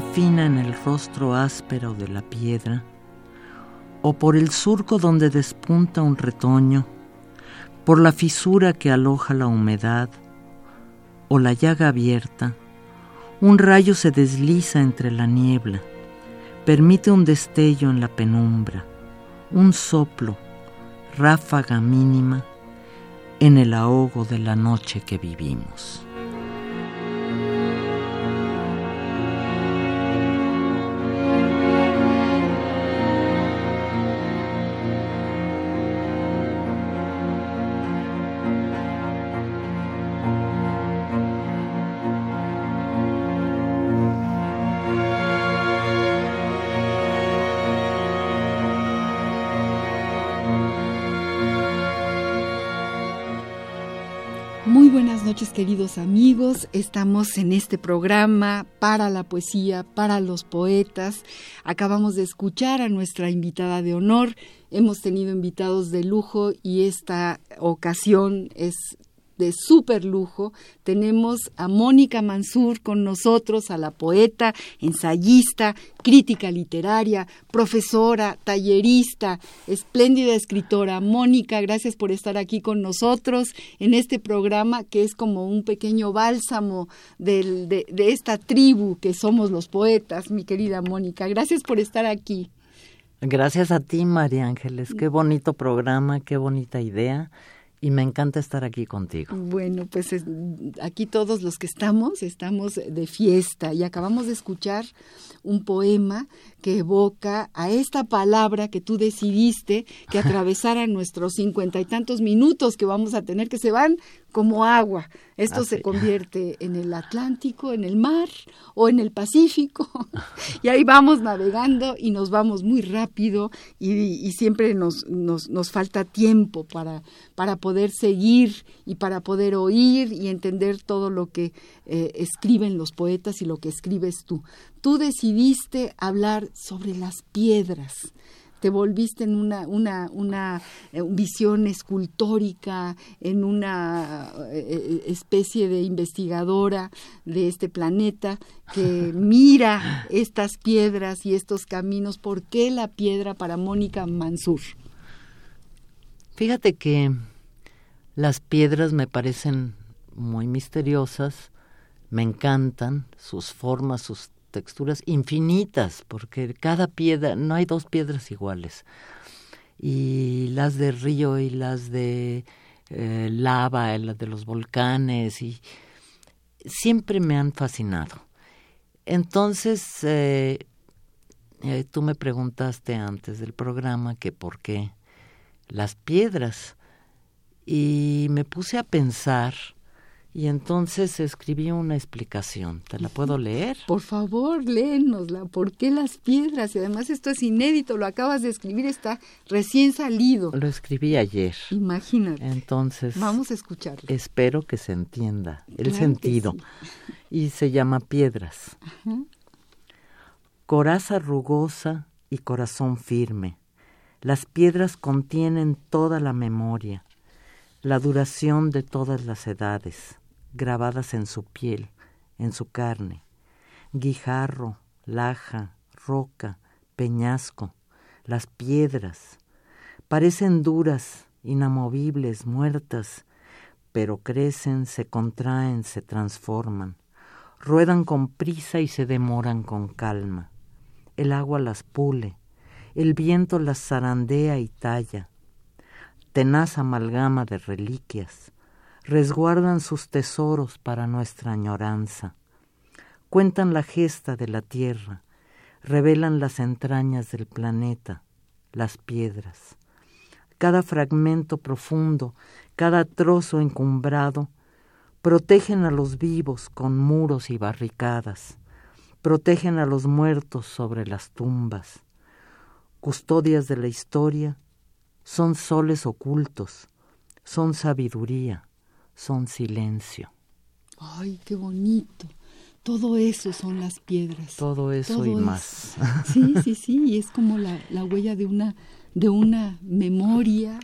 Fina en el rostro áspero de la piedra, o por el surco donde despunta un retoño, por la fisura que aloja la humedad, o la llaga abierta, un rayo se desliza entre la niebla, permite un destello en la penumbra, un soplo, ráfaga mínima, en el ahogo de la noche que vivimos. Queridos amigos. Estamos en este programa para la poesía, para los poetas. Acabamos de escuchar a nuestra invitada de honor. Hemos tenido invitados de lujo y esta ocasión es de súper lujo. Tenemos a Mónica Mansur con nosotros, a la poeta, ensayista, crítica literaria, profesora, tallerista, espléndida escritora. Mónica, gracias por estar aquí con nosotros en este programa que es como un pequeño bálsamo de, de esta tribu que somos los poetas, mi querida Mónica. Gracias por estar aquí. Gracias a ti, María Ángeles. Qué bonito programa, qué bonita idea y me encanta estar aquí contigo. Bueno, pues aquí todos los que estamos, estamos de fiesta y acabamos de escuchar un poema que evoca a esta palabra que tú decidiste que atravesara nuestros cincuenta y tantos minutos que vamos a tener, que se van como agua. Esto se convierte en el Atlántico, en el mar o en el Pacífico. y ahí vamos navegando y nos vamos muy rápido y, siempre nos, nos, nos, falta tiempo para, para poder seguir y para poder oír y entender todo lo que eh, escriben los poetas y lo que escribes tú. Tú decidiste hablar sobre las piedras te volviste en una, una, una eh, visión escultórica, en una eh, eh, especie de investigadora de este planeta que mira estas piedras y estos caminos. ¿Por qué la piedra para Mónica Mansur? Fíjate que las piedras me parecen muy misteriosas, me encantan sus formas, sus texturas infinitas, porque cada piedra, no hay dos piedras iguales. Y las de río y las de eh, lava, las de los volcanes, y siempre me han fascinado. Entonces, eh, eh, tú me preguntaste antes del programa que por qué las piedras. Y me puse a pensar y entonces escribí una explicación. ¿Te la puedo leer? Por favor, léenosla. ¿Por qué las piedras? Y además esto es inédito, lo acabas de escribir, está recién salido. Lo escribí ayer. Imagínate. Entonces. Vamos a escucharlo. Espero que se entienda el sentido. Y se llama Piedras. Coraza rugosa y corazón firme. Las piedras contienen toda la memoria, la duración de todas las edades grabadas en su piel, en su carne. Guijarro, laja, roca, peñasco, las piedras. Parecen duras, inamovibles, muertas, pero crecen, se contraen, se transforman. Ruedan con prisa y se demoran con calma. El agua las pule, el viento las zarandea y talla. Tenaz amalgama de reliquias, resguardan sus tesoros para nuestra añoranza, cuentan la gesta de la tierra, revelan las entrañas del planeta, las piedras, cada fragmento profundo, cada trozo encumbrado, protegen a los vivos con muros y barricadas, protegen a los muertos sobre las tumbas, custodias de la historia, son soles ocultos, son sabiduría, son silencio. Ay, qué bonito. Todo eso son las piedras. Todo eso y más. Sí, sí, sí, y es como la, la huella de una de una memoria.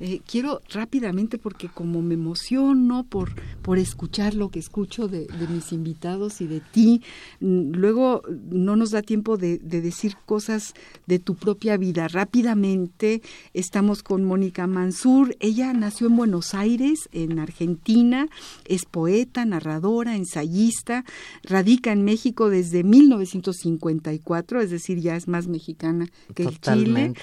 Eh, quiero rápidamente, porque como me emociono por, por escuchar lo que escucho de, mis invitados y de ti, mm, luego no nos da tiempo de, decir cosas de tu propia vida. Rápidamente estamos con Mónica Mansur. Ella nació en Buenos Aires, en Argentina, es poeta, narradora, ensayista, radica en México desde 1954, es decir, ya es más mexicana que Chile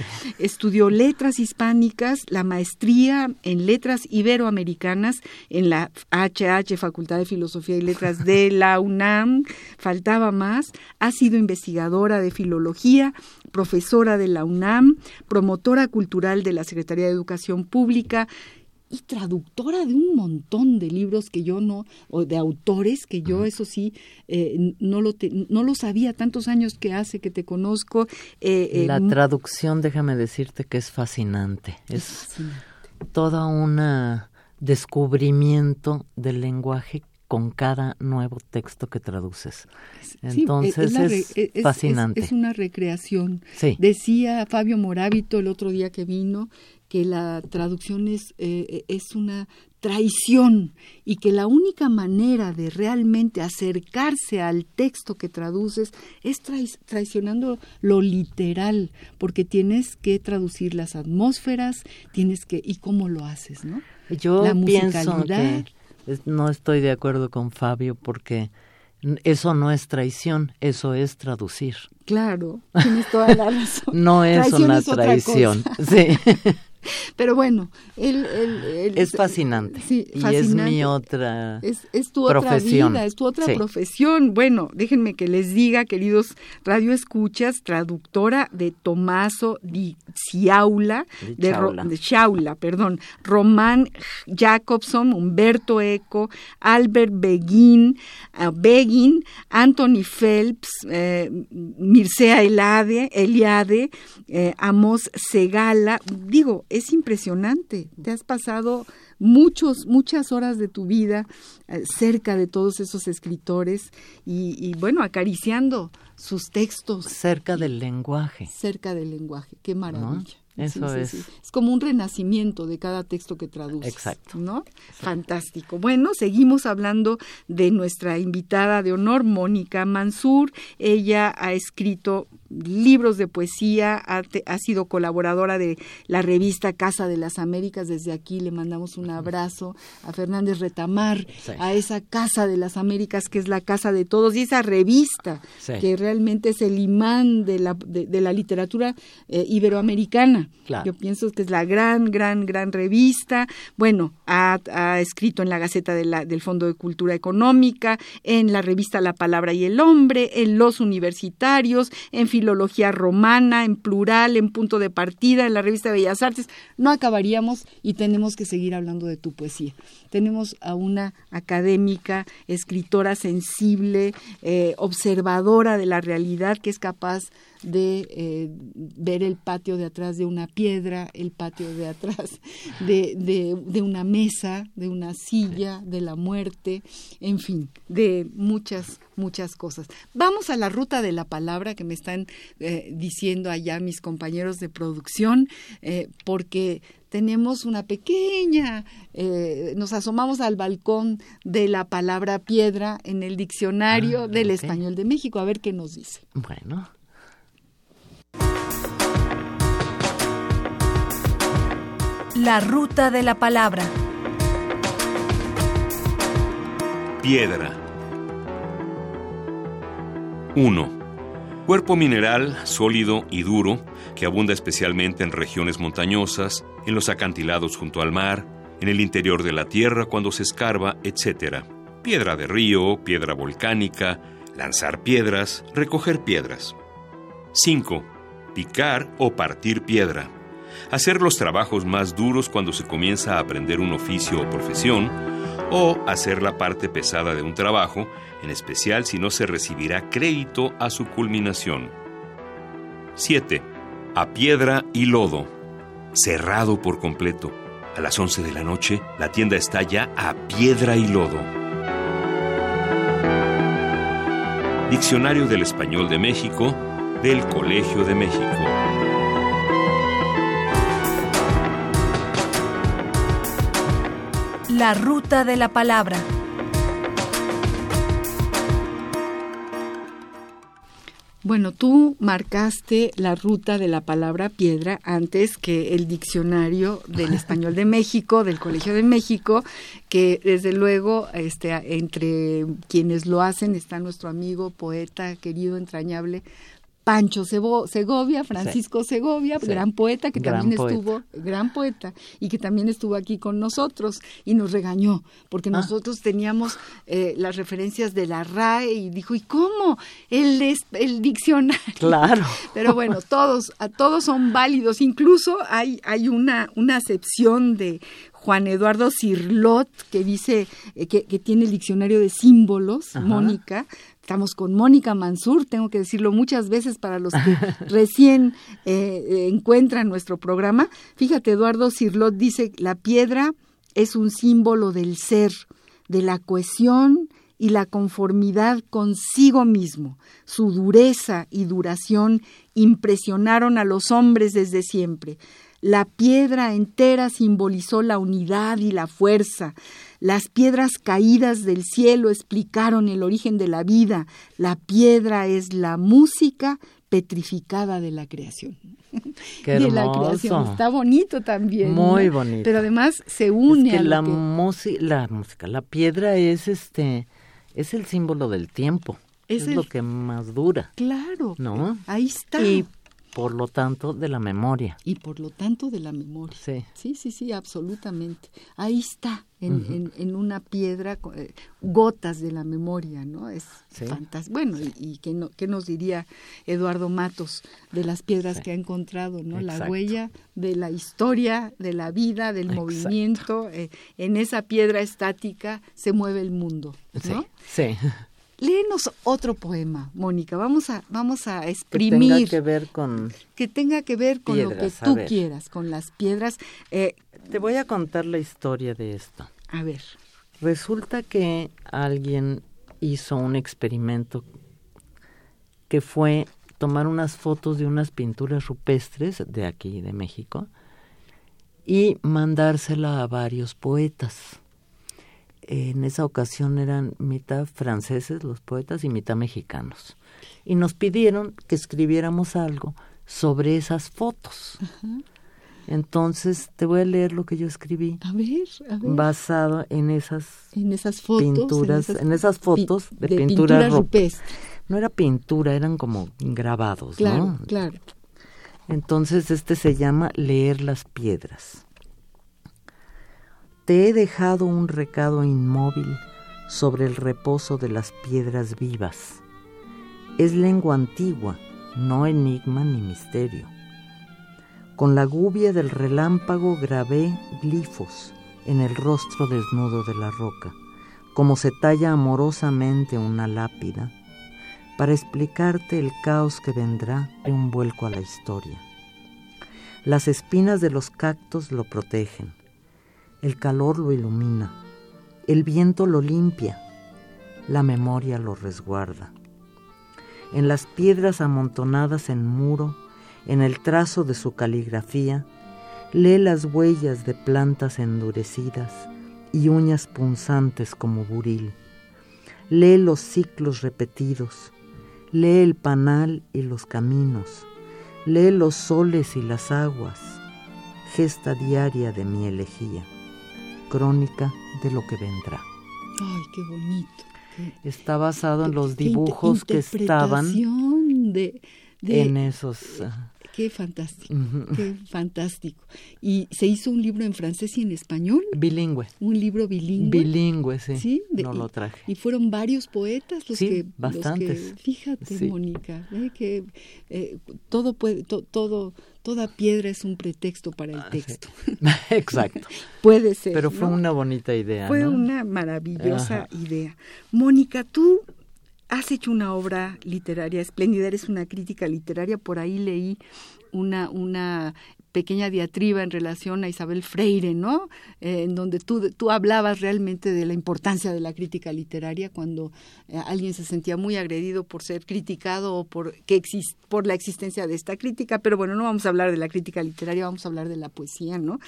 Estudió letras hispánicas, la maestría en letras iberoamericanas en la HH, Facultad de Filosofía y Letras de la UNAM. Faltaba más. Ha sido investigadora de filología, profesora de la UNAM, promotora cultural de la Secretaría de Educación Pública y traductora de un montón de libros que yo no, o de autores que yo, eso sí, eh, no, lo no lo sabía tantos años que hace que te conozco. Eh, eh, La traducción, déjame decirte que es fascinante. Es, toda un descubrimiento del lenguaje con cada nuevo texto que traduces. Entonces es, fascinante. Es, una recreación. Decía Fabio Morábito el otro día que vino que la traducción es, eh, es una traición y que la única manera de realmente acercarse al texto que traduces es traicionando lo literal, porque tienes que traducir las atmósferas, tienes que y cómo lo haces, ¿no? Yo pienso que no estoy de acuerdo con Fabio porque eso no es traición, eso es traducir. Claro, tienes toda la razón. no es una traición, sí. Pero bueno, él, es fascinante. Sí, y es mi otra es, es tu profesión. otra vida, es tu otra profesión. Bueno, déjenme que les diga, queridos radioescuchas, traductora de Tomaso di Ciaula, de, de, perdón, Román Jacobson, Humberto Eco, Albert Begin, uh, Begin, Anthony Phelps, eh, Mircea Eliade, Eliade eh, Amos Segala, digo, es impresionante. Te has pasado muchos, muchas horas de tu vida eh, cerca de todos esos escritores y, bueno, acariciando sus textos. Cerca del lenguaje. Cerca del lenguaje, qué maravilla. Eso es. Es como un renacimiento de cada texto que traduces. Exacto. ¿No? Fantástico. Bueno, seguimos hablando de nuestra invitada de honor, Mónica Mansur. Ella ha escrito libros de poesía, ha, sido colaboradora de la revista Casa de las Américas. Desde aquí le mandamos un abrazo a Fernández Retamar, a esa Casa de las Américas que es la casa de todos y esa revista que realmente es el imán de la, de, la literatura eh, iberoamericana. Yo pienso que es la gran, gran, gran revista. Bueno, ha, escrito en la Gaceta del Fondo de Cultura Económica, en la revista La Palabra y el Hombre, en Los Universitarios, en Filología Romana, en Plural, en Punto de Partida, en la revista Bellas Artes. No acabaríamos y tenemos que seguir hablando de tu poesía. Tenemos a una académica, escritora sensible, eh, observadora de la realidad, que es capaz de eh, ver el patio de atrás de una piedra, el patio de atrás de, de, una mesa, de una silla, de la muerte, en fin, de muchas, muchas cosas. Vamos a la ruta de la palabra que me están eh, diciendo allá mis compañeros de producción, eh, porque tenemos una pequeña, nos asomamos al balcón de la palabra piedra en el diccionario ah, del español de México, a ver qué nos dice. Bueno. La ruta de la palabra. Piedra. 1. Cuerpo mineral sólido y duro que abunda especialmente en regiones montañosas, en los acantilados junto al mar, en el interior de la tierra cuando se escarba, etc. Piedra de río, piedra volcánica, lanzar piedras, recoger piedras. 5. Picar o partir piedra hacer los trabajos más duros cuando se comienza a aprender un oficio o profesión, o hacer la parte pesada de un trabajo, en especial si no se recibirá crédito a su culminación. 7. A piedra y lodo. Cerrado por completo. A las 11 de la noche, la tienda está ya a piedra y lodo. Diccionario del Español de México, del Colegio de México. La ruta de la palabra. Bueno, tú marcaste la ruta de la palabra piedra antes que el diccionario del español de México, del Colegio de México, que desde luego este, entre quienes lo hacen está nuestro amigo, poeta, querido, entrañable, Pancho Segovia, Francisco Segovia, gran poeta que también estuvo, gran poeta, y que también estuvo aquí con nosotros y nos regañó, porque ah. nosotros teníamos eh, las referencias de la RAE y dijo, ¿y cómo? El, el diccionario. Claro. Pero bueno, todos, a todos son válidos, incluso hay, hay una, una acepción de Juan Eduardo Cirlot, que dice eh, que, tiene el diccionario de símbolos, Mónica, Estamos con Mónica Mansur, tengo que decirlo muchas veces para los que recién eh, encuentran nuestro programa. Fíjate, Eduardo Cirlot dice, la piedra es un símbolo del ser, de la cohesión y la conformidad consigo mismo. Su dureza y duración impresionaron a los hombres desde siempre. La piedra entera simbolizó la unidad y la fuerza. Las piedras caídas del cielo explicaron el origen de la vida. La piedra es la música petrificada de la creación. Qué de la creación. Está bonito también. Muy bonito. Pero además se une que a la, la música, la piedra es este es el símbolo del tiempo. Es, lo que más dura. Claro. ¿No? Ahí está por lo tanto de la memoria. Y por lo tanto de la memoria. Sí, sí, sí, sí absolutamente. Ahí está, en, en, una piedra, eh, gotas de la memoria, ¿no? Es fantástico. Bueno, y, ¿qué, no, qué, nos diría Eduardo Matos de las piedras que ha encontrado, ¿no? La huella de la historia, de la vida, del movimiento. Eh, en esa piedra estática se mueve el mundo, ¿no? sí. Léenos otro poema, Mónica. Vamos a, vamos a exprimir. Que tenga que ver con. Que tenga que ver con lo que tú quieras, con las piedras. Eh, Te voy a contar la historia de esto. A ver. Resulta que alguien hizo un experimento que fue tomar unas fotos de unas pinturas rupestres de aquí, de México, y mandársela a varios poetas en esa ocasión eran mitad franceses los poetas y mitad mexicanos. Y nos pidieron que escribiéramos algo sobre esas fotos. Entonces te voy a leer lo que yo escribí. A ver, a ver. Basado en esas, en esas fotos, pinturas, en esas, fotos de, pintura, rupestre. No era pintura, eran como grabados, claro, ¿no? Claro. Entonces este se llama Leer las piedras. Te he dejado un recado inmóvil sobre el reposo de las piedras vivas. Es lengua antigua, no enigma ni misterio. Con la gubia del relámpago grabé glifos en el rostro desnudo de la roca, como se talla amorosamente una lápida, para explicarte el caos que vendrá de un vuelco a la historia. Las espinas de los cactos lo protegen el calor lo ilumina, el viento lo limpia, la memoria lo resguarda. En las piedras amontonadas en muro, en el trazo de su caligrafía, lee las huellas de plantas endurecidas y uñas punzantes como buril. Lee los ciclos repetidos, lee el panal y los caminos, lee los soles y las aguas, gesta diaria de mi elegía crónica de lo que vendrá. Ay, qué bonito. Está basado en los dibujos que estaban de, en esos... Qué fantástico, qué fantástico. ¿Y se hizo un libro en francés y en español? Bilingüe. Un libro bilingüe. Bilingüe, sí. no lo traje. Y fueron varios poetas los sí, que... bastantes. fíjate, Mónica, que eh, todo puede, todo, toda piedra es un pretexto para el ah, texto. Exacto. puede ser. Pero fue una bonita idea. Fue una maravillosa idea. Mónica, tú has hecho una obra literaria espléndida, eres una crítica literaria, por ahí leí una, una pequeña diatriba en relación a Isabel Freire, ¿no? Eh, en donde tú, tú hablabas realmente de la importancia de la crítica literaria cuando eh, alguien se sentía muy agredido por ser criticado o por, que por la existencia de esta crítica, pero bueno, no vamos a hablar de la crítica literaria, vamos a hablar de la poesía, ¿no?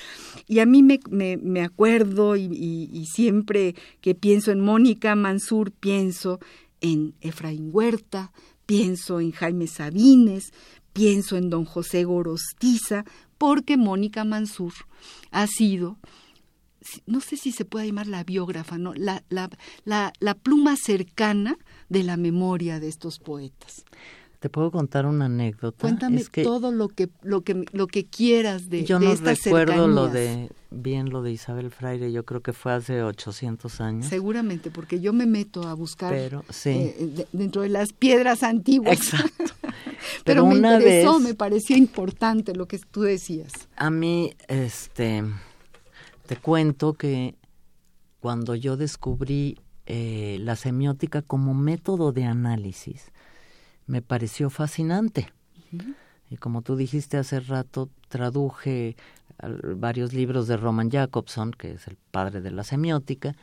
Y a mí me, me, acuerdo y, y siempre que pienso en Mónica Mansur, pienso en Efraín Huerta, pienso en Jaime Sabines, pienso en don José Gorostiza, porque Mónica Mansur ha sido, no sé si se puede llamar la biógrafa, ¿no? la, la, la, la pluma cercana de la memoria de estos poetas. Te puedo contar una anécdota. Cuéntame todo lo que lo que lo que quieras de Yo no recuerdo lo de bien lo de Isabel Freire. Yo creo que fue hace 800 años. Seguramente, porque yo me meto a buscar Pero, sí. Eh, dentro de las piedras antiguas. Exacto. Pero, me interesó, me parecía importante lo que tú decías. A mí, este, te cuento que cuando yo descubrí eh, la semiótica como método de análisis me pareció fascinante. Y como tú dijiste hace rato, traduje varios libros de Roman Jacobson, que es el padre de la semiótica,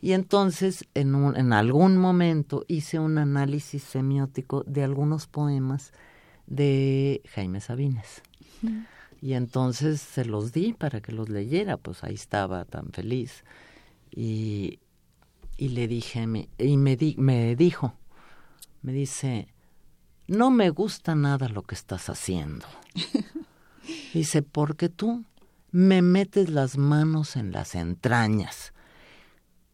y entonces en, un, en algún momento hice un análisis semiótico de algunos poemas de Jaime Sabines. Y entonces se los di para que los leyera, pues ahí estaba tan feliz. Y, y le dije, y me, di, me dijo, me dice, no me gusta nada lo que estás haciendo. Dice, porque tú me metes las manos en las entrañas.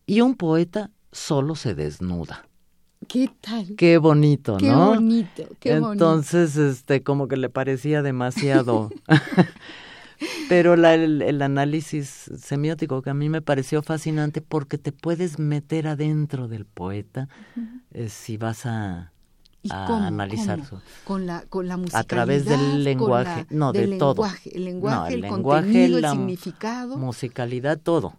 Y un poeta solo se desnuda. ¿Qué tal? Qué bonito, qué ¿no? Bonito, qué Entonces, este, como que le parecía demasiado. Pero la, el, análisis semiótico que a mí me pareció fascinante porque te puedes meter adentro del poeta eh, si vas a a analizar con la con la musicalidad a través del lenguaje no de todo. el lenguaje el, contenido el significado. musicalidad todo,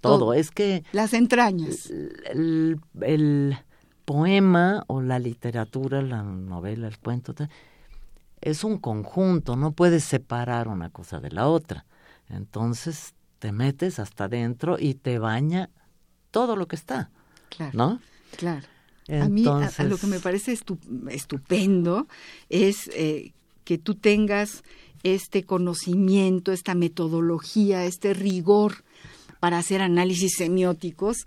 todo. Es que las entrañas. el, el, poema o la literatura la novela el cuento es un conjunto no puedes separar una cosa de la otra. Entonces te metes hasta adentro y te baña todo lo que está claro no claro a mí a, lo que me parece estupendo es eh, que tú tengas este conocimiento, esta metodología, este rigor para hacer análisis semióticos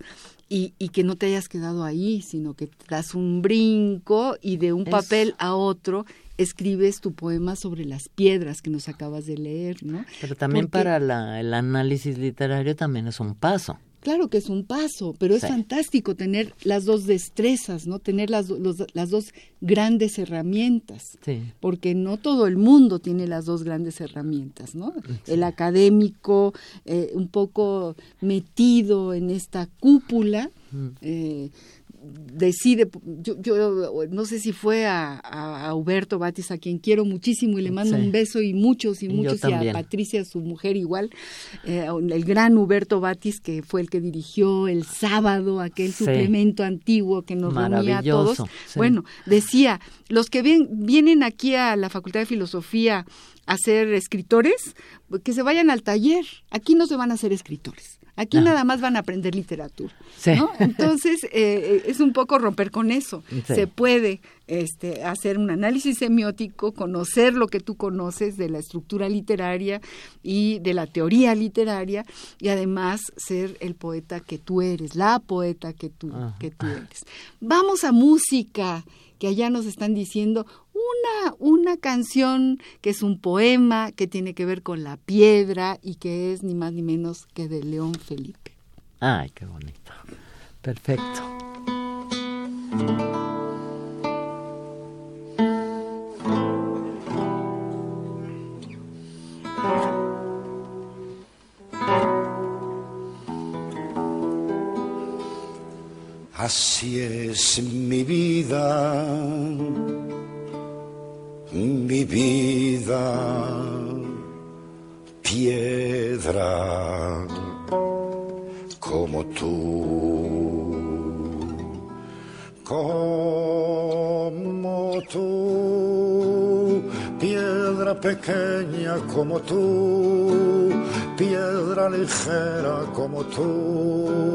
y, que no te hayas quedado ahí, sino que das un brinco y de un papel a otro escribes tu poema sobre las piedras que nos acabas de leer, ¿no? Pero también para el análisis literario también es un paso. Claro que es un paso, pero es fantástico tener las dos destrezas, ¿no? Tener las, las dos grandes herramientas, porque no todo el mundo tiene las dos grandes herramientas, ¿no? El académico, eh, un poco metido en esta cúpula, eh, decide, yo, yo, no sé si fue a, a, Huberto Batis, a quien quiero muchísimo y le mando un beso y muchos y muchos, y a Patricia, su mujer igual, eh, el gran Huberto Batis, que fue el que dirigió el sábado aquel suplemento antiguo que nos reunía a todos. Bueno, decía, los que vienen aquí a la Facultad de Filosofía a ser escritores, que se vayan al taller, aquí no se van a ser escritores Aquí nada más van a aprender literatura. ¿no? Entonces, eh, eh, es un poco romper con eso. Se puede este, hacer un análisis semiótico, conocer lo que tú conoces de la estructura literaria y de la teoría literaria, y además ser el poeta que tú eres, la poeta que tú, que tú eres. Vamos a música que allá nos están diciendo una, una canción que es un poema que tiene que ver con la piedra y que es ni más ni menos que de León Felipe. Ay, qué bonito. Perfecto. Así es mi vida, mi vida, piedra como tú, como tú, piedra pequeña como tú, piedra ligera como tú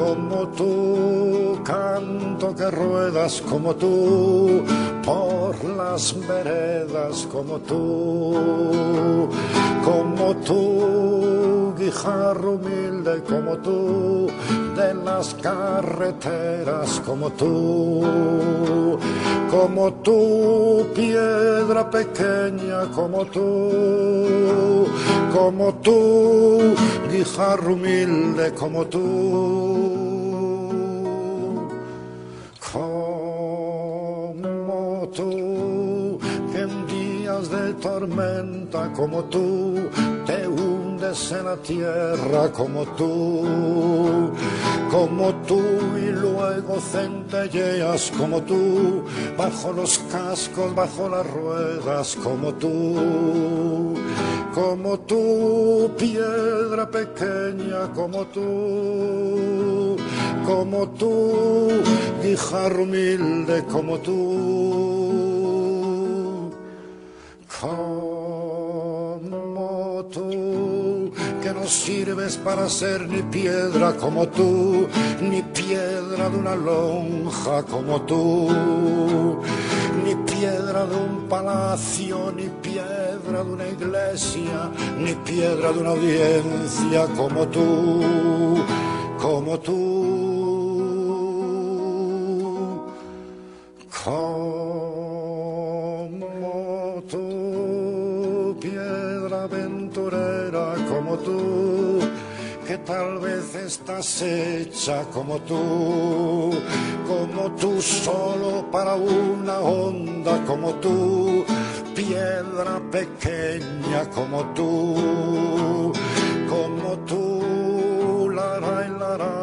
como tú, canto que ruedas como tú, por las veredas como tú, como tú, guijarro humilde como tú, de las carreteras como tú, como tú, piedra pequeña como tú, como tú, guijarro humilde como tú. de tormenta como tú, en la tierra como tú, como tú y luego centelleas como tú, bajo los cascos, bajo las ruedas como tú, como tú, piedra pequeña como tú, como tú, guijarro humilde como tú como tú, sirves para ser ni piedra como tú, ni piedra de una lonja como tú, ni piedra de un palacio, ni piedra de una iglesia, ni piedra de una audiencia como tú, como tú. Tal vez estás hecha como tú, como tú solo para una onda como tú, piedra pequeña como tú, como tú, la la la la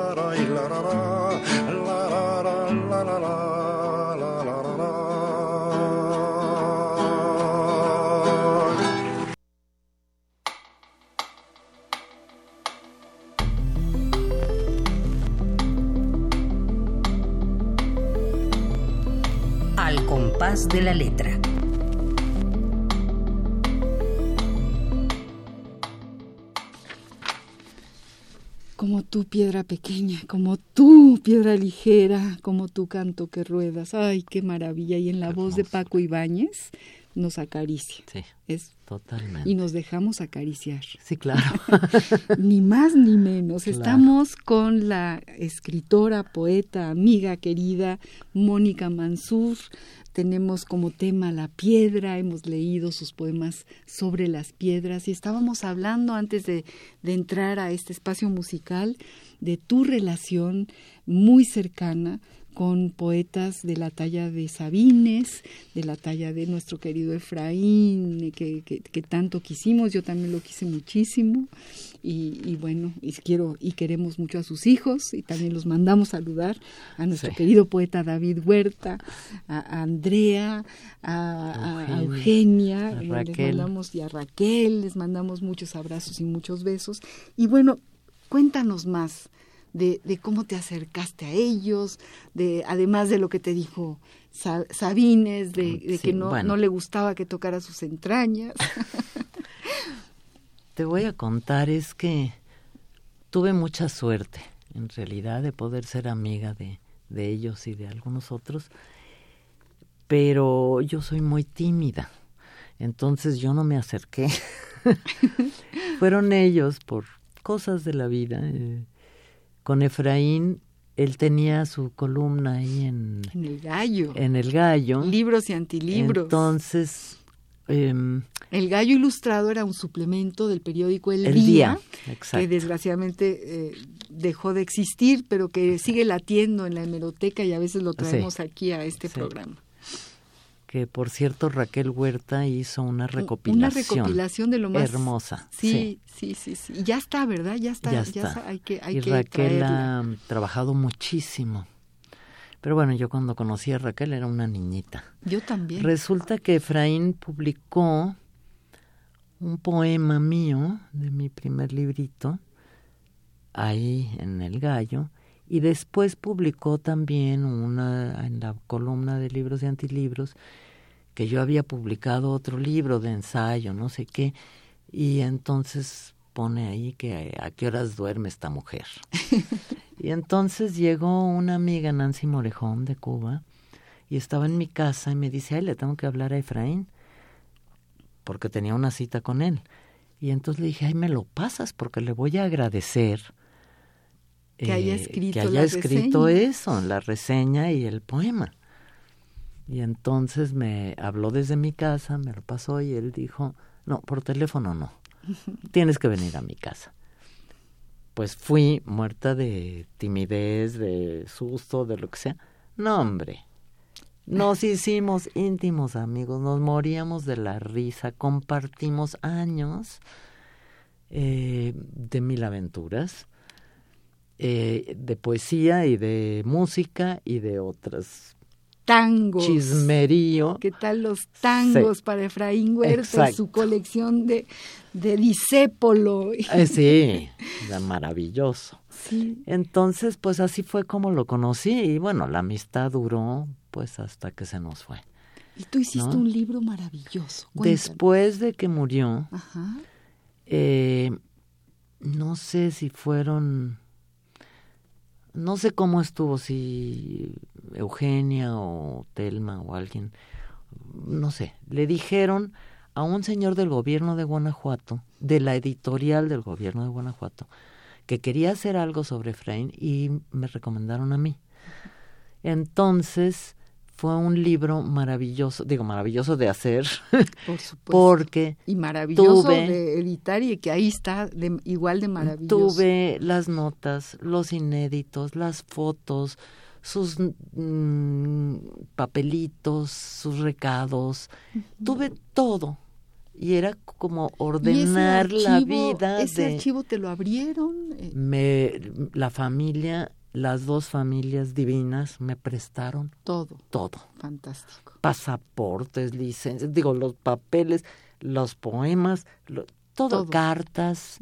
la la la la la de la letra. Como tú, piedra pequeña, como tú, piedra ligera, como tu canto que ruedas. Ay, qué maravilla. Y en la voz de Paco Ibáñez nos acaricia. Sí. Es totalmente. Y nos dejamos acariciar. Sí, claro. ni más ni menos. Estamos con la escritora, poeta, amiga querida Mónica Mansur, tenemos como tema la piedra, hemos leído sus poemas sobre las piedras y estábamos hablando antes de, entrar a este espacio musical de tu relación muy cercana con poetas de la talla de Sabines, de la talla de nuestro querido Efraín, que, que, tanto quisimos, yo también lo quise muchísimo, y, bueno, y quiero y queremos mucho a sus hijos, y también los mandamos saludar a nuestro querido poeta David Huerta, a, Andrea, a, Eugenia, les mandamos, y a Raquel, les mandamos muchos abrazos y muchos besos, y bueno, cuéntanos más de, cómo te acercaste a ellos, de además de lo que te dijo Sabines, de, que no, no le gustaba que tocara sus entrañas. te voy a contar, es que tuve mucha suerte, en realidad, de poder ser amiga de, de ellos y de algunos otros, pero yo soy muy tímida, entonces yo no me acerqué. Fueron ellos por cosas de la vida. Eh, con Efraín, él tenía su columna ahí en, en el gallo. En el gallo. Libros y antilibros. Entonces... Em, el Gallo Ilustrado era un suplemento del periódico El, Día, que desgraciadamente eh, dejó de existir, pero que sigue latiendo en la hemeroteca y a veces lo traemos aquí a este programa. Que por cierto Raquel Huerta hizo una recopilación. Una recopilación de lo más hermosa. Sí, sí, sí, ya está, ¿verdad? Ya está. Ya ya está. hay que, hay y que Raquel traerla. ha trabajado muchísimo. Pero bueno, yo cuando conocí a Raquel era una niñita. Yo también. Resulta que Efraín publicó un poema mío de mi primer librito ahí en El Gallo y después publicó también una en la columna de libros y antilibros que yo había publicado otro libro de ensayo, no sé qué, y entonces pone ahí que a qué horas duerme esta mujer. y entonces llegó una amiga, Nancy Morejón, de Cuba, y estaba en mi casa y me dice, ay, le tengo que hablar a Efraín, porque tenía una cita con él. Y entonces le dije, ay, me lo pasas, porque le voy a agradecer Que haya eh, escrito que haya la escrito reseña. eso, la reseña y el poema. Y entonces me habló desde mi casa, me lo pasó y él dijo, no, por teléfono no, tienes que venir a mi casa. Pues fui muerta de timidez, de susto, de lo que sea. No, hombre. Nos hicimos íntimos amigos, nos moríamos de la risa, compartimos años eh, de mil aventuras, eh, de poesía y de música y de otras Tangos. chismerío. ¿Qué tal los tangos Sí. para Efraín Huerta? Su colección de, de disépolo. Eh, sí, era maravilloso. Sí. Entonces, pues así fue como lo conocí y bueno, la amistad duró pues hasta que se nos fue. Y tú hiciste ¿No? un libro maravilloso. Cuéntame. Después de que murió, Ajá. eh, no sé si fueron, no sé cómo estuvo, si Eugenia o Telma o alguien, no sé, le dijeron a un señor del gobierno de Guanajuato, de la editorial del gobierno de Guanajuato, que quería hacer algo sobre Efraín y me recomendaron a mí. Entonces fue un libro maravilloso, digo maravilloso de hacer, Por supuesto. porque y maravilloso tuve- de editar y que ahí está de- igual de maravilloso. Tuve las notas, los inéditos, las fotos, sus mm, papelitos, sus recados, tuve todo. Y era como ¿Y ese ordenar la archivo- vida ¿Ese de archivo te lo abrieron? Eh, me, la familia, las dos familias divinas me prestaron todo. todo. Fantástico. Pasaportes, licencias, digo, los papeles, los poemas, lo- todo, Todo. cartas,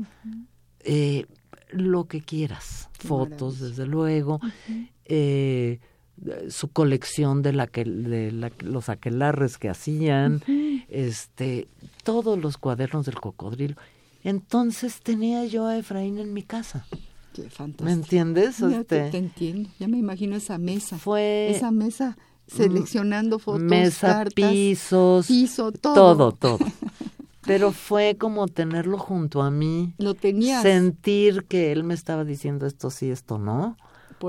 eh, lo que quieras, Qué fotos, maravilla. desde luego, eh, su colección de, la que, de la- los aquelarres que hacían, este, todos los cuadernos del cocodrilo. Entonces tenía yo a Efraín en mi casa. Qué fantástico. ¿Me entiendes? Ya Este, te entiendo. Ya me imagino esa mesa. fue Esa mesa seleccionando fotos, mesa, cartas, pisos, piso, todo. todo, todo. Pero fue como tenerlo junto a mí, Lo tenías. sentir que él me estaba diciendo esto sí, esto no.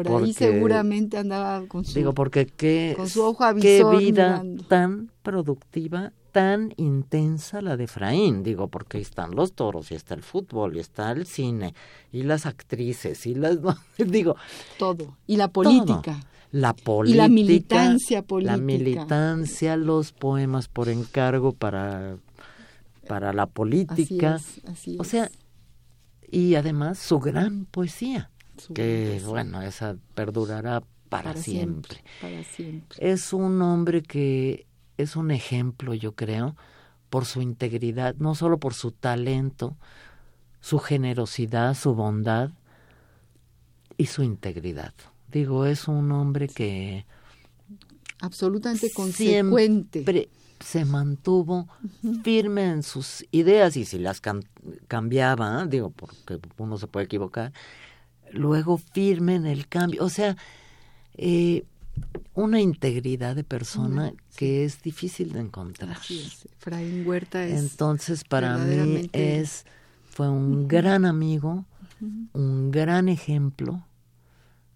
Por ahí porque- seguramente andaba con su... Digo, porque qué, Con su ojo qué avisor vida mirando. tan productiva, tan intensa la de Efraín. Digo, porque ahí están los toros, y está el fútbol, y está el cine, y las actrices, y las... digo, todo. Y la política. la Y política. la militancia política. La militancia, los poemas por encargo para, para la Así política. es, así O es. sea, y además su gran poesía, Su que bueno, esa perdurará para, siempre. Para siempre. Es un hombre que es un ejemplo, yo creo, por su integridad, no solo por su talento, su generosidad, su bondad y su integridad. Digo, es un hombre que Absolutamente consecuente. siempre se mantuvo firme en sus ideas y si las cam- cambiaba, digo, porque uno se puede equivocar, luego firme en el cambio. O sea, eh, una integridad de persona que es difícil de encontrar. Así es. Efraín Huerta es... Entonces, para mí es fue un gran amigo, un gran ejemplo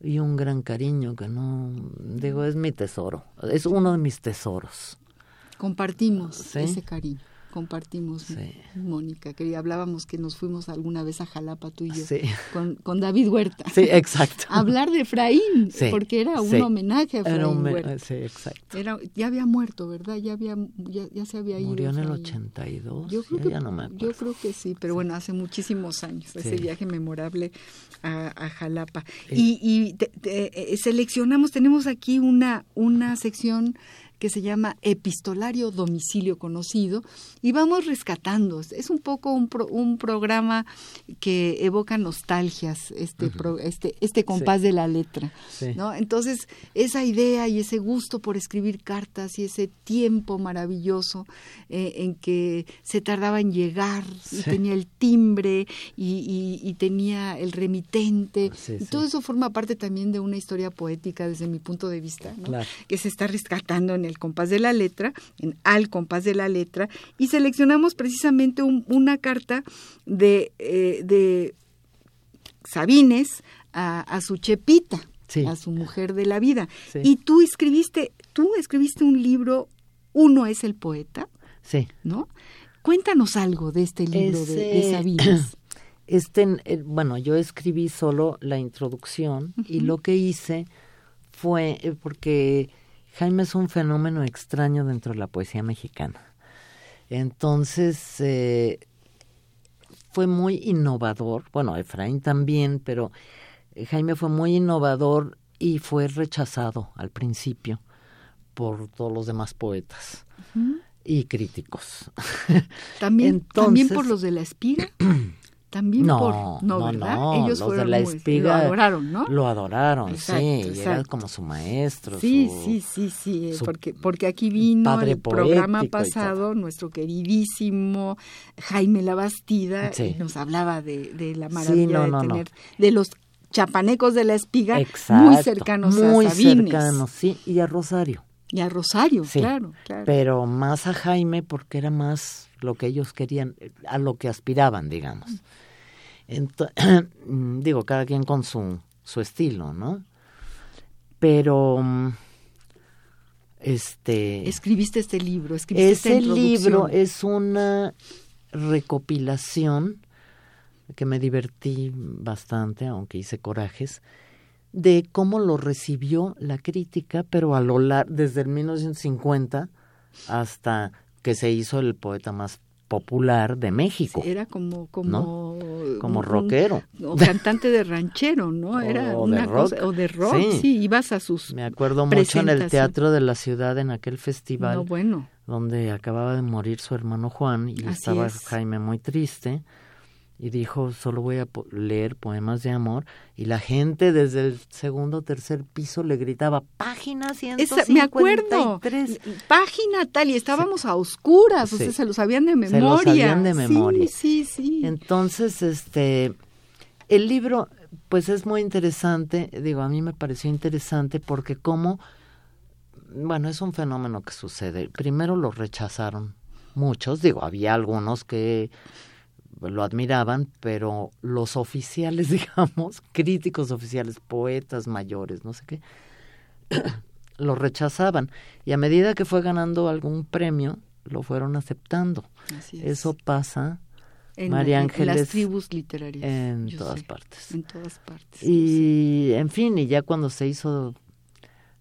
y un gran cariño que no digo es mi tesoro, es uno de mis tesoros. Compartimos Sí. ese cariño. Compartimos, Sí. Mónica, que hablábamos que nos fuimos alguna vez a Jalapa tú y yo, Sí. con, con David Huerta. Sí, exacto. hablar de Efraín, Sí, porque era un homenaje a Efraín Era un me- Huerta. sí, exacto. Era, ya había muerto, ¿verdad? Ya había, ya, ya se había ido. Murió en el Efraín. 82. Yo creo, que, ya no me acuerdo. yo creo que sí, pero bueno, hace muchísimos años, ese viaje memorable a, a Jalapa. Y, y te- te- eh, seleccionamos, tenemos aquí una, una sección que se llama Epistolario Domicilio Conocido y vamos rescatando. Es un poco un, pro- un programa que evoca nostalgias, este, pro- este, este compás de la letra. Sí. ¿no? Entonces, esa idea y ese gusto por escribir cartas y ese tiempo maravilloso eh, en que se tardaba en llegar y tenía el timbre y, y- y tenía el remitente. Y sí. todo eso forma parte también de una historia poética desde mi punto de vista, ¿no? Claro. que se está rescatando en el compás de la letra, en al compás de la letra, y seleccionamos precisamente un- una carta de, eh, de Sabines a, a su Chepita, Sí. a su mujer de la vida. Sí. Y tú escribiste, tú escribiste un libro, Uno es el poeta, Sí. ¿no? Cuéntanos algo de este libro de, Sabines. Este, eh, bueno, yo escribí solo la introducción y lo que hice fue eh, porque Jaime es un fenómeno extraño dentro de la poesía mexicana. Entonces, eh, fue muy innovador, bueno, Efraín también, pero eh, Jaime fue muy innovador y fue rechazado al principio por todos los demás poetas y críticos. También, también por los de la espiga. También No, por no, no, ¿verdad? no, Ellos los fueron de la muy- espiga lo adoraron, ¿no? Lo adoraron, Exacto, sí, y era exacto. como su maestro. Sí, su- sí, sí, sí, eh, porque, porque aquí vino el programa pasado nuestro queridísimo Jaime Labastida Sí. y nos hablaba de, de la maravilla de tener de los chapanecos de la espiga Exacto, muy cercanos muy a Sabines cercanos, sí, y a Rosario. y a Rosario, Sí, claro, claro. Pero más a Jaime porque era más lo que ellos querían, a lo que aspiraban, digamos. Ento- digo, cada quien con su, su estilo, ¿no? Pero, mm, este... Escribiste este libro, escribiste Ese libro es una recopilación que me divertí bastante, aunque hice corajes, de cómo lo recibió la crítica, pero a lo largo, desde el 1950 hasta que se hizo el poeta más popular de México, Era como como como un- rockero. o cantante de ranchero, ¿no? O Era de una rock. cosa o de rock, Sí. sí, ibas a sus Me acuerdo mucho en el. Teatro de la Ciudad, en aquel festival, No, bueno. donde acababa de morir su hermano Juan y Así estaba es. Jaime muy triste y dijo solo voy a po- leer poemas de amor y la gente desde el segundo o tercer piso le gritaba página Esa- me acuerdo. 153". Página tal y estábamos a oscuras, o Sí. sea, se lo sabían de Se memoria. lo sabían de Sí, memoria. Sí, sí. Entonces, este, el libro, pues es muy interesante, digo, a mí me pareció interesante porque como, bueno, es un fenómeno que sucede. Primero lo rechazaron muchos, digo, había algunos que lo admiraban, pero los oficiales, digamos, críticos oficiales, poetas mayores, no sé qué, lo rechazaban. Y a medida que fue ganando algún premio, lo fueron aceptando. Así es. Eso pasa en, María en Ángeles, las tribus literarias. en todas sé, partes. En todas partes. Y, en fin, y ya cuando se hizo,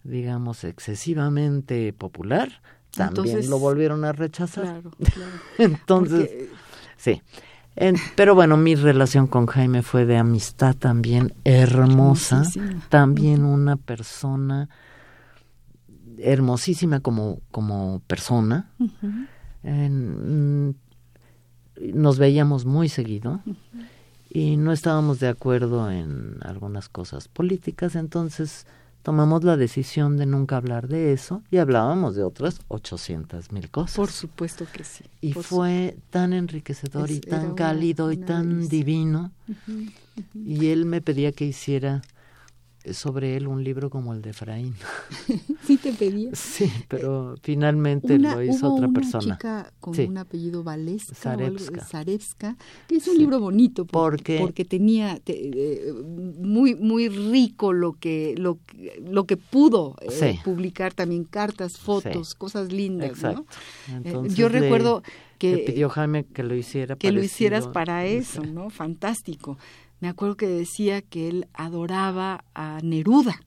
digamos, excesivamente popular, también Entonces, lo volvieron a rechazar. Claro, claro. Entonces, Porque, sí. En- pero bueno, mi relación con Jaime fue de amistad también hermosa, también una persona hermosísima como, como persona. En- mm, nos veíamos muy seguido y no estábamos de acuerdo en algunas cosas políticas, entonces tomamos la decisión de nunca hablar de eso y hablábamos de otras 800 mil cosas. por supuesto que sí. y por fue tan enriquecedor y Es- tan cálido y tan divino. Y él me pedía que hiciera sobre él un libro como el de Efraín. Sí te pedía. Sí, pero finalmente Una- lo hizo hubo otra una persona. chica con Sí. un apellido Valesca o algo- Zarevska. Zarevska, que es un Sí. libro bonito por- Porque- porque, tenía te- eh, muy muy rico lo que lo, que- lo que pudo eh, Sí. publicar también cartas, fotos, cosas lindas, Exacto. ¿no? Eh, Entonces yo le- recuerdo que pidió Jaime que lo hiciera que lo hicieras para eso, ¿no? Fantástico. Me acuerdo que decía que él adoraba a Neruda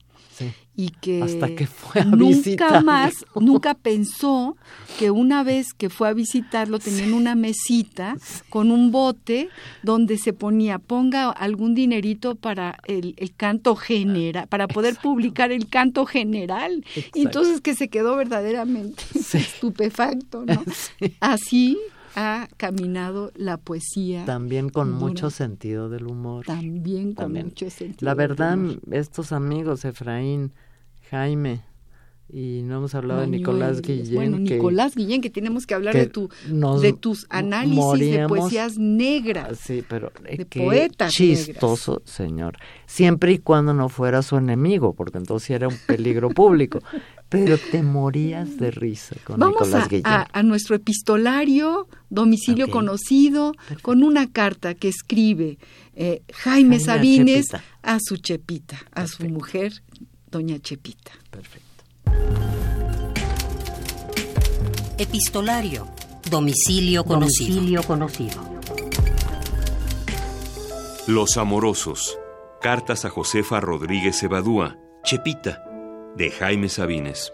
y que, Hasta que fue a nunca más, nunca pensó que una vez que fue a visitarlo tenían una mesita con un bote donde se ponía, ponga algún dinerito para el, canto general, para poder publicar el canto general. Y entonces que se quedó verdaderamente estupefacto, ¿no? Así ha caminado la poesía. También con mucho sentido del humor. También con mucho sentido. La verdad, estos amigos, Efraín, Jaime, y no hemos hablado de Nicolás Guillén. Bueno, Nicolás Guillén, que tenemos que hablar de, tu, de tus análisis de poesías negras. Sí, pero de poetas chistoso, señor. Siempre y cuando no fuera su enemigo, porque entonces era un peligro público. pero te morías de risa con Nicolás Guillén. A, a nuestro epistolario, domicilio conocido, con una carta que escribe eh, Jaime, Sabines a, su Chepita, a su mujer, doña Chepita. Perfecto. Epistolario. Domicilio conocido. conocido. Los Amorosos. Cartas a Josefa Rodríguez Evadúa. Chepita. De Jaime Sabines.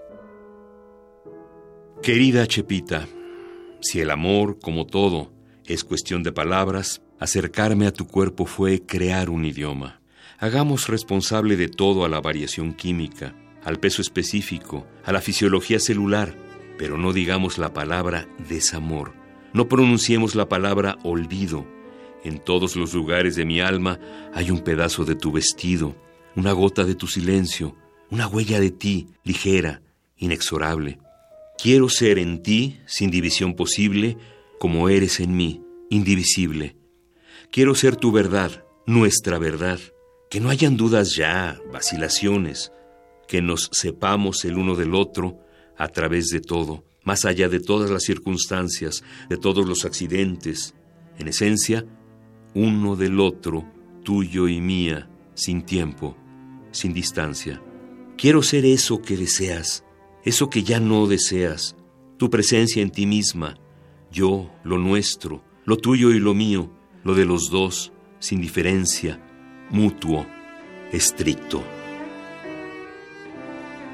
Querida Chepita, si el amor, como todo, es cuestión de palabras, acercarme a tu cuerpo fue crear un idioma. Hagamos responsable de todo a la variación química al peso específico, a la fisiología celular, pero no digamos la palabra desamor, no pronunciemos la palabra olvido. En todos los lugares de mi alma hay un pedazo de tu vestido, una gota de tu silencio, una huella de ti, ligera, inexorable. Quiero ser en ti, sin división posible, como eres en mí, indivisible. Quiero ser tu verdad, nuestra verdad, que no hayan dudas ya, vacilaciones, que nos sepamos el uno del otro a través de todo, más allá de todas las circunstancias, de todos los accidentes, en esencia, uno del otro, tuyo y mía, sin tiempo, sin distancia. Quiero ser eso que deseas, eso que ya no deseas, tu presencia en ti misma, yo, lo nuestro, lo tuyo y lo mío, lo de los dos, sin diferencia, mutuo, estricto.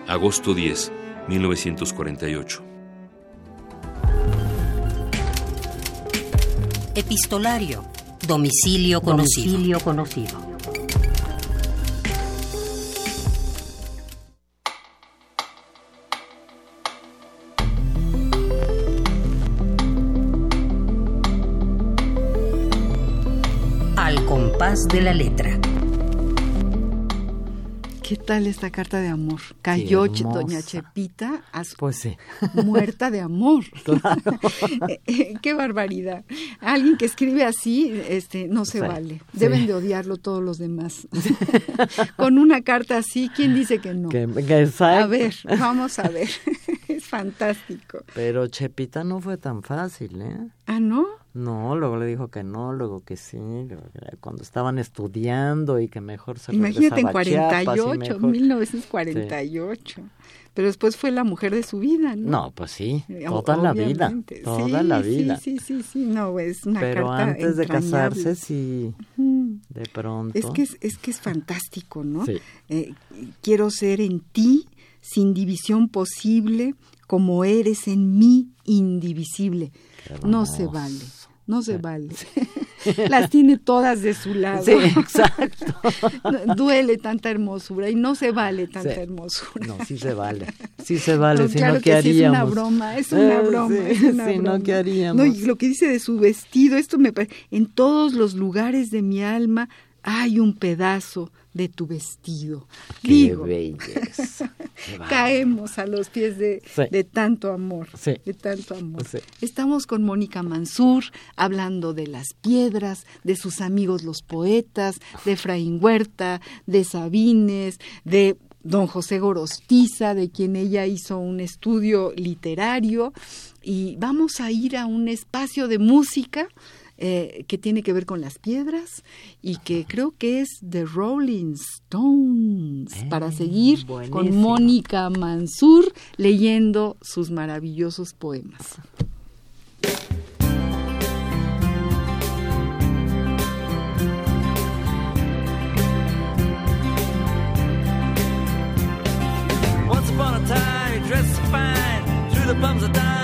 Agosto 10, 1948. Epistolario. Domicilio conocido. Domicilio conocido. Al compás de la letra. ¿Qué tal esta carta de amor? Cayó doña Chepita pues muerta de amor. Eh, eh, qué barbaridad. Alguien que escribe así, este, no se vale. Deben de odiarlo todos los demás. Con una carta así, ¿quién dice que no? a ver, vamos a ver. es fantástico. Pero Chepita no fue tan fácil, ¿eh? Ah, ¿no? No, luego le dijo que no, luego que sí, cuando estaban estudiando y que mejor se Imagínate en 48, 1948. Pero después fue la mujer de su vida, ¿no? No, pues sí, eh, toda la vida, toda la vida. Sí, sí, sí, no, es una Pero antes de casarse sí, de pronto. Es que es, es que es fantástico, ¿no? Eh, quiero ser en ti sin división posible, como eres en mí indivisible. No se vale no se vale. Las tiene todas de su lado. Sí, exacto. Duele tanta hermosura y no se vale tanta hermosura. No, sí se vale. Sí se vale, si no, ¿qué haríamos? es una broma, es una eh, broma. Sí, es una sí, no, ¿qué haríamos? No, y lo que dice de su vestido, esto me parece, en todos los lugares de mi alma hay un pedazo de tu vestido. Qué Digo, belleza. caemos a los pies de, de tanto amor, de tanto amor. Estamos con Mónica Mansur hablando de las piedras, de sus amigos los poetas, de Efraín Huerta, de Sabines, de don José Gorostiza, de quien ella hizo un estudio literario, y vamos a ir a un espacio de música eh, que tiene que ver con las piedras y que creo que es The Rolling Stones, eh, para seguir con Mónica Mansur leyendo sus maravillosos poemas. Once upon a time, fine, through the of time.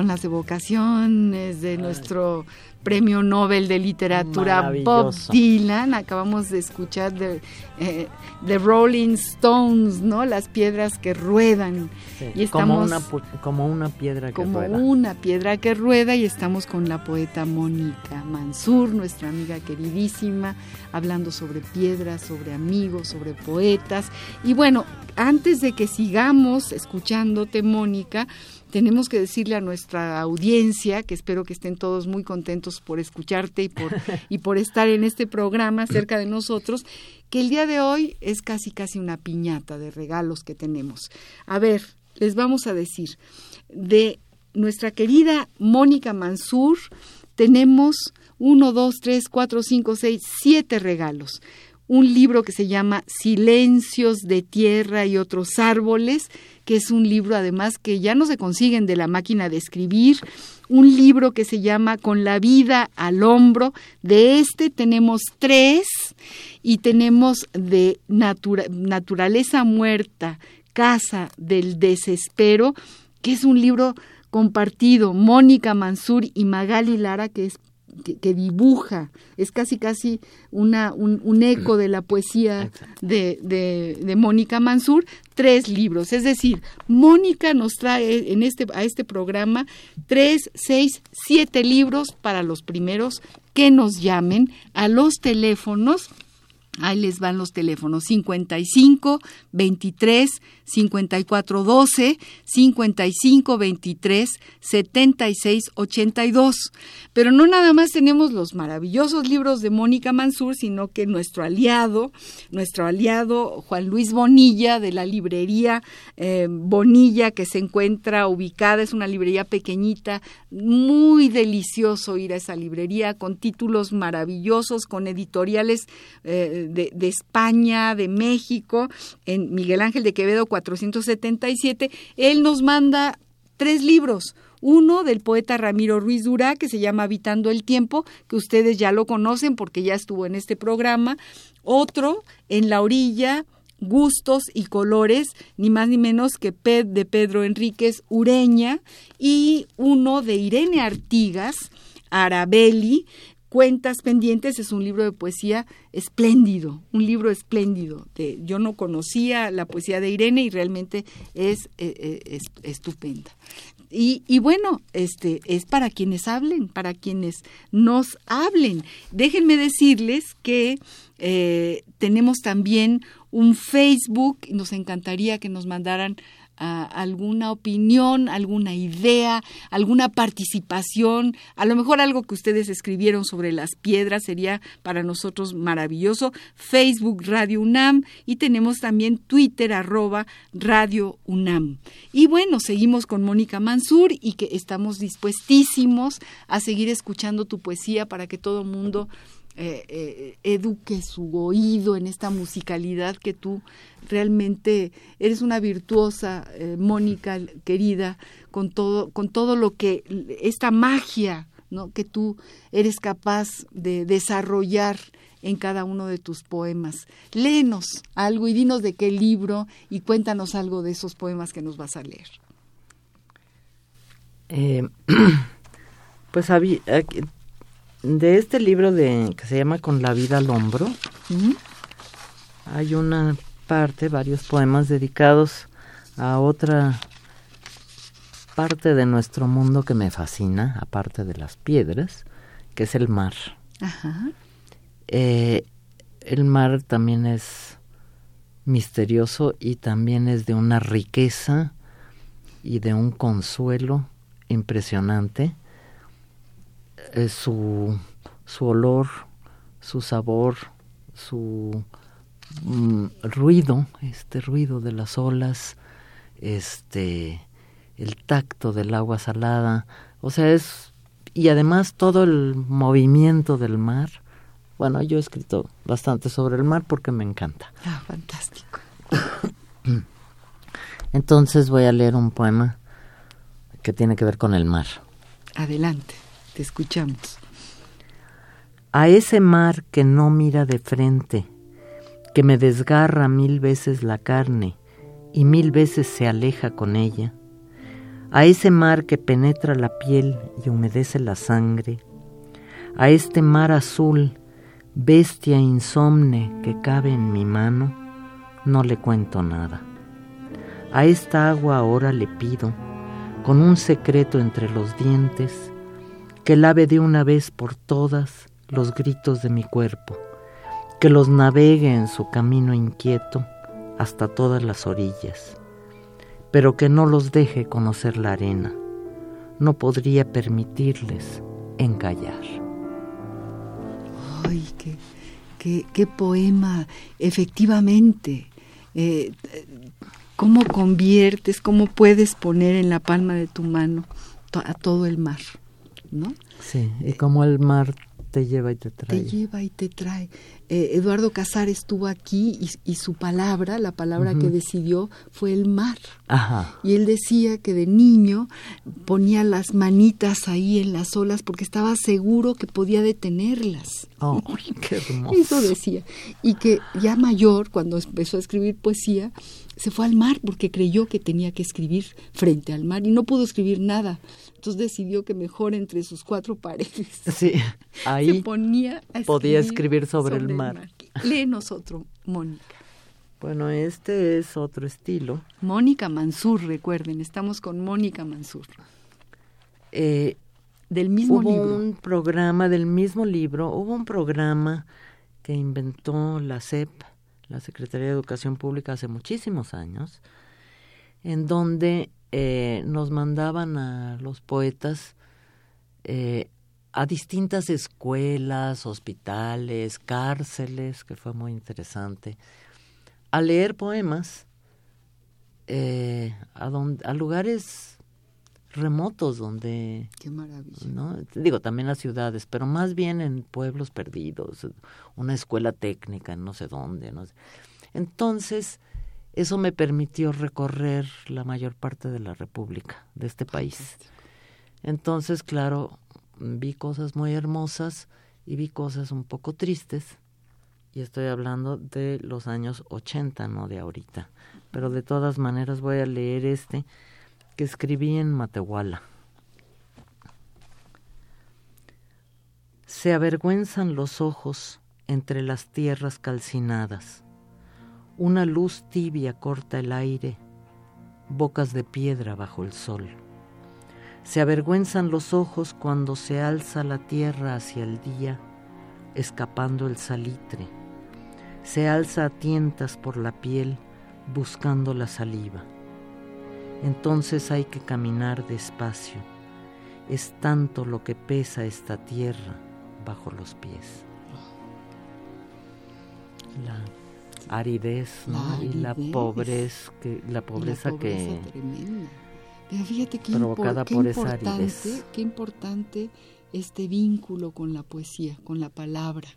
Las evocaciones de nuestro premio Nobel de Literatura Bob Dylan. Acabamos de escuchar de, eh, The Rolling Stones, ¿no? Las piedras que ruedan. y estamos, como, una, como una piedra que como rueda. una piedra que rueda y estamos con la poeta Mónica Mansur, nuestra amiga queridísima, hablando sobre piedras, sobre amigos, sobre poetas. Y bueno, antes de que sigamos escuchándote, Mónica, tenemos que decirle a nuestra audiencia, que espero que estén todos muy contentos por escucharte y por, y por estar en este programa cerca de nosotros, que el día de hoy es casi casi una piñata de regalos que tenemos. A ver, les vamos a decir, de nuestra querida Mónica Mansur, tenemos uno, dos, tres, cuatro, cinco, seis, siete regalos. Un libro que se llama Silencios de Tierra y otros árboles, que es un libro además que ya no se consiguen de la máquina de escribir, un libro que se llama Con la vida al hombro. De este tenemos tres y tenemos de Naturaleza Muerta, Casa del Desespero, que es un libro compartido, Mónica Mansur y Magali Lara, que es que, dibuja, es casi casi una, un, eco de la poesía de, de, Mónica Mansur, tres libros. Es decir, Mónica nos trae en este, a este programa tres, seis, siete libros para los primeros que nos llamen a los teléfonos Ahí les van los teléfonos 55 23 54 12 55 23 76 82. Pero no nada más tenemos los maravillosos libros de Mónica Mansur, sino que nuestro aliado, nuestro aliado Juan Luis Bonilla de la librería eh, Bonilla que se encuentra ubicada, es una librería pequeñita, muy delicioso ir a esa librería con títulos maravillosos, con editoriales. Eh, de, España, de México, en Miguel Ángel de Quevedo 477, él nos manda tres libros. Uno del poeta Ramiro Ruiz Durá, que se llama Habitando el Tiempo, que ustedes ya lo conocen porque ya estuvo en este programa. Otro, En la orilla, Gustos y Colores, ni más ni menos que Ped de Pedro Enríquez Ureña. Y uno de Irene Artigas, Arabelli, Cuentas pendientes es un libro de poesía espléndido, un libro espléndido. yo no conocía la poesía de Irene y realmente es, eh, eh, estupenda. Y, bueno, este es para quienes hablen, para quienes nos hablen. Déjenme decirles que eh, tenemos también un Facebook, nos encantaría que nos mandaran alguna opinión, alguna idea, alguna participación, a lo mejor algo que ustedes escribieron sobre las piedras sería para nosotros maravilloso. Facebook Radio UNAM y tenemos también Twitter arroba Radio UNAM. Y bueno, seguimos con Mónica Mansur y que estamos dispuestísimos a seguir escuchando tu poesía para que todo mundo eh, eh, eduque su oído en esta musicalidad que tú realmente eres una virtuosa, eh, Mónica querida, con todo, con todo lo que, esta magia ¿no? que tú eres capaz de desarrollar en cada uno de tus poemas. Léenos algo y dinos de qué libro y cuéntanos algo de esos poemas que nos vas a leer. Eh, pues había, de este libro de que se llama Con la vida al hombro, hay una parte, varios poemas dedicados a otra parte de nuestro mundo que me fascina, aparte de las piedras, que es el mar. Eh, el mar también es misterioso y también es de una riqueza y de un consuelo impresionante. Eh, su, su olor, su sabor, su mm, ruido, este ruido de las olas, este el tacto del agua salada, o sea, es y además todo el movimiento del mar. Bueno, yo he escrito bastante sobre el mar porque me encanta. Ah, fantástico. Entonces voy a leer un poema que tiene que ver con el mar. Adelante, te escuchamos. A ese mar que no mira de frente, que me desgarra mil veces la carne y mil veces se aleja con ella, a ese mar que penetra la piel y humedece la sangre, a este mar azul, bestia insomne que cabe en mi mano, no le cuento nada. A esta agua ahora le pido, con un secreto entre los dientes, que lave de una vez por todas los gritos de mi cuerpo, que los navegue en su camino inquieto hasta todas las orillas, pero que no los deje conocer la arena. No podría permitirles encallar. ¡Ay, qué, qué, poema! Efectivamente. Eh, cómo conviertes, cómo puedes poner en la palma de tu mano a todo el mar, ¿no? Sí, y cómo el mar te lleva y te trae. Te lleva y te trae. Eh, Eduardo Casar estuvo aquí y, su palabra, la palabra que decidió fue el mar. Ajá. Y él decía que de niño ponía las manitas ahí en las olas porque estaba seguro que podía detenerlas. Oh, qué hermoso. Eso decía. Y que ya mayor, cuando empezó a escribir poesía, se fue al mar porque creyó que tenía que escribir frente al mar y no pudo escribir nada. Entonces decidió que mejor entre sus cuatro paredes sí, ahí se ponía a escribir podía escribir sobre, el mar. Léenos otro, Mónica. Bueno, este es otro estilo. Mónica Mansur, recuerden, estamos con Mónica Mansur. Eh, del mismo hubo libro. un programa del mismo libro, hubo un programa que inventó la SEP la Secretaría de Educación Pública hace muchísimos años, en donde eh, nos mandaban a los poetas eh, a distintas escuelas, hospitales, cárceles, que fue muy interesante, a leer poemas eh, a, a lugares remotos donde... Qué maravilla. ¿no? Digo, también las ciudades, pero más bien en pueblos perdidos, una escuela técnica en no sé dónde. No sé. Entonces, eso me permitió recorrer la mayor parte de la República, de este país. Entonces, claro, vi cosas muy hermosas y vi cosas un poco tristes. Y estoy hablando de los años 80, no de ahorita. Pero de todas maneras voy a leer este que escribí en Matehuala. Se avergüenzan los ojos entre las tierras calcinadas. Una luz tibia corta el aire, bocas de piedra bajo el sol. Se avergüenzan los ojos cuando se alza la tierra hacia el día, escapando el salitre. Se alza a tientas por la piel, buscando la saliva entonces hay que caminar despacio. Es tanto lo que pesa esta tierra bajo los pies. La aridez, y la pobreza que la pobreza, que fíjate qué provocada por esa aridez. Qué importante este vínculo con la poesía, con la palabra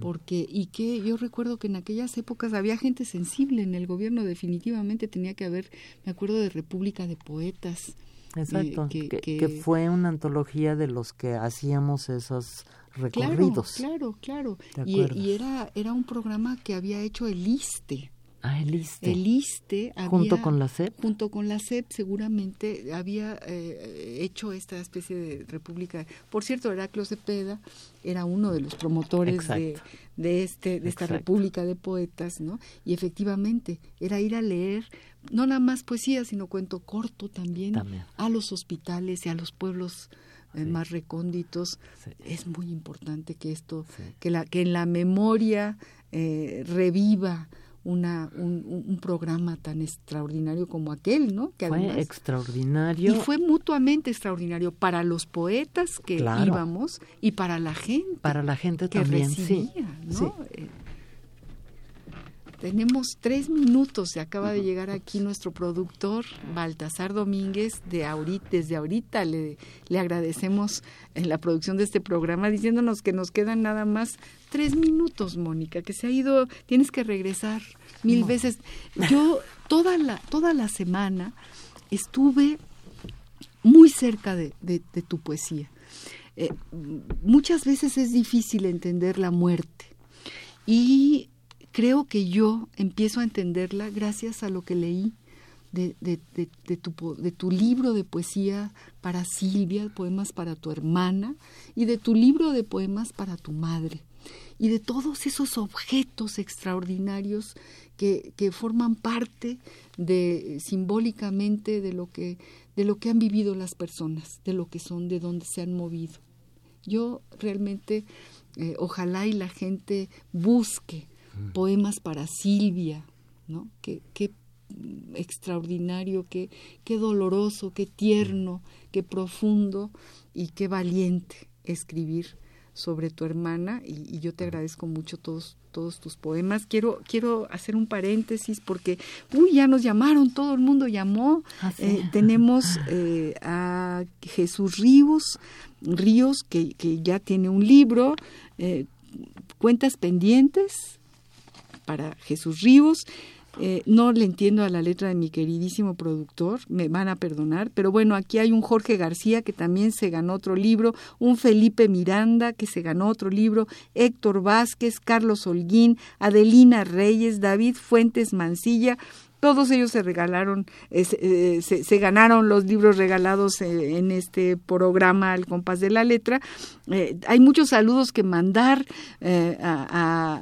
porque y que yo recuerdo que en aquellas épocas había gente sensible en el gobierno definitivamente tenía que haber me acuerdo de República de Poetas eh, Exacto, que, fue una antología de los que hacíamos esos recorridos. Claro, claro, claro. Y, y, era, era un programa que había hecho el ISTE. Ah, el ISTE. El ISTE junto con la SEP. junto con la SEP seguramente había eh, hecho esta especie de república. Por cierto, Heraclio Cepeda era uno de los promotores de, de este de esta Exacto. república de poetas, ¿no? Y efectivamente era ir a leer no nada más poesía, sino cuento corto también, También. a los hospitales y a los pueblos eh, Sí. más recónditos. Sí. Es muy importante que esto, Sí. que la que en la memoria eh, reviva una, un, un- programa tan extraordinario como aquel, ¿no? Que Fue además- extraordinario. y fue mutuamente extraordinario para los poetas que Claro. íbamos y para la gente para la gente que también, recibía, sí. ¿no? Sí. Tenemos tres minutos, se acaba de llegar aquí nuestro productor Baltasar Domínguez, de ahorita, desde ahorita le, le agradecemos en la producción de este programa, diciéndonos que nos quedan nada más tres minutos, Mónica, que se ha ido, tienes que regresar mil No. veces. Yo toda la, toda la semana estuve muy cerca de, de- de tu poesía. Eh, muchas veces es difícil entender la muerte y creo que yo empiezo a entenderla gracias a lo que leí de, tu, libro de poesía para Silvia, poemas para tu hermana, y de tu libro de poemas para tu madre, y de todos esos objetos extraordinarios que, forman parte de simbólicamente de lo que de lo que han vivido las personas, de lo que son, de dónde se han movido. Yo realmente, eh, ojalá y la gente busque poemas para Silvia, ¿no? Qué, qué extraordinario, qué, qué doloroso, qué tierno, qué profundo y qué valiente escribir sobre tu hermana y, y yo te agradezco mucho todos todos tus poemas. Quiero quiero hacer un paréntesis porque uy ya nos llamaron, todo el mundo llamó. Ah, sí. Eh, tenemos eh, a Jesús Ríos, Ríos que, que ya tiene un libro, eh, cuentas pendientes para Jesús Ríos. Eh, no le entiendo a la letra de mi queridísimo productor, me van a perdonar, pero bueno, aquí hay un Jorge García que también se ganó otro libro, un Felipe Miranda que se ganó otro libro, Héctor Vázquez, Carlos Holguín, Adelina Reyes, David Fuentes Mancilla, todos ellos se regalaron, eh, se, eh, se- se ganaron los libros regalados en este programa Al compás de la letra. Eh, hay muchos saludos que mandar eh, a,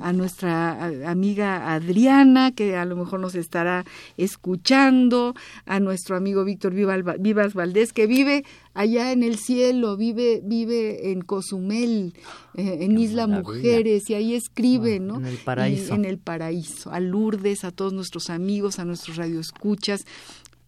a- a nuestra amiga Adriana, que a lo mejor nos estará escuchando, a nuestro amigo Víctor Vivas Valdés, que vive allá en el cielo, vive, vive en Cozumel, eh, en Qué Isla maravilla. Mujeres, y ahí escribe, ¿no? en el paraíso. Y en el paraíso, a Lourdes, a todos nuestros amigos, a nuestros radioescuchas.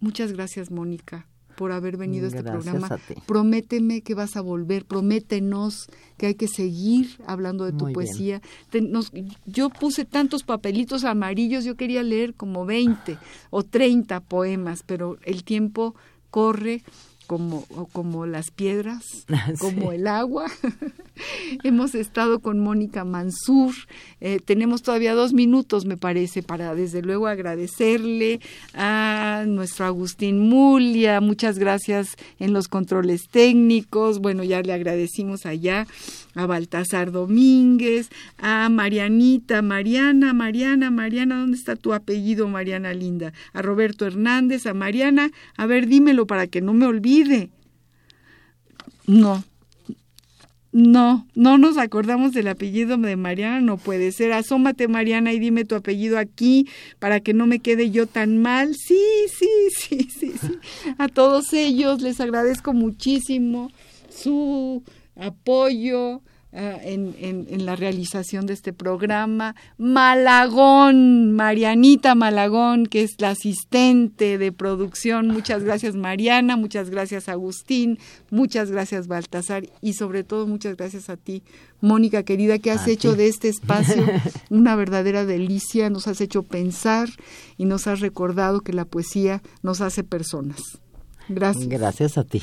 Muchas gracias, Mónica, por haber venido a este programa. a. Prométeme que vas a volver, prométenos que hay que seguir hablando de tu Muy poesía. Te- nos- yo puse tantos papelitos amarillos, yo quería leer como 20 o 30 poemas, pero el tiempo corre como, como las piedras, como Sí. el agua. Hemos estado con Mónica Mansur. Eh, tenemos todavía dos minutos, me parece, para desde luego agradecerle a nuestro Agustín Mulia. Muchas gracias en los controles técnicos. Bueno, ya le agradecimos allá a Baltasar Domínguez, a Marianita, Mariana, Mariana, Mariana, ¿dónde está tu apellido, Mariana Linda? A Roberto Hernández, a Mariana, a ver, dímelo para que no me olvide. No, no, no nos acordamos del apellido de Mariana, no puede ser. Asómate, Mariana, y dime tu apellido aquí para que no me quede yo tan mal. Sí, sí, sí, sí, sí. A todos ellos les agradezco muchísimo su apoyo ah, en, en- en la realización de este programa. Malagón, Marianita Malagón, que es la asistente de producción. Muchas gracias, Mariana. Muchas gracias, Agustín. Muchas gracias, Baltasar. Y sobre todo, muchas gracias a ti, Mónica querida, que has A hecho ti. de este espacio una verdadera delicia. Nos has hecho pensar y nos has recordado que la poesía nos hace personas. Gracias. Gracias a ti.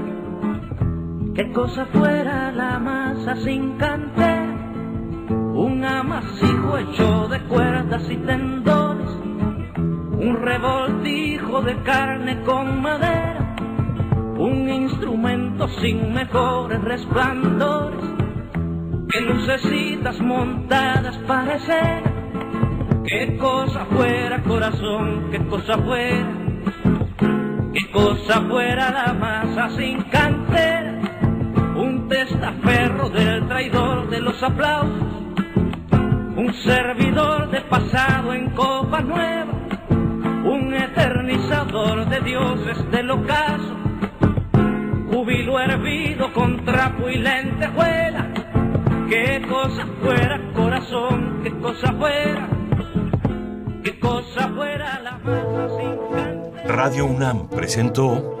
qué cosa fuera la masa sin cantera, un amasijo hecho de cuerdas y tendones, un revoltijo de carne con madera, un instrumento sin mejores resplandores. Que lucecitas montadas parecer, qué cosa fuera corazón, qué cosa fuera, qué cosa fuera la masa sin cantera, testaferro del traidor de los aplausos, un servidor de pasado en copa nueva, un eternizador de dioses del ocaso, júbilo hervido con trapo y lentejuela qué cosa fuera corazón, qué cosa fuera, qué cosa fuera la masa sin Radio UNAM presentó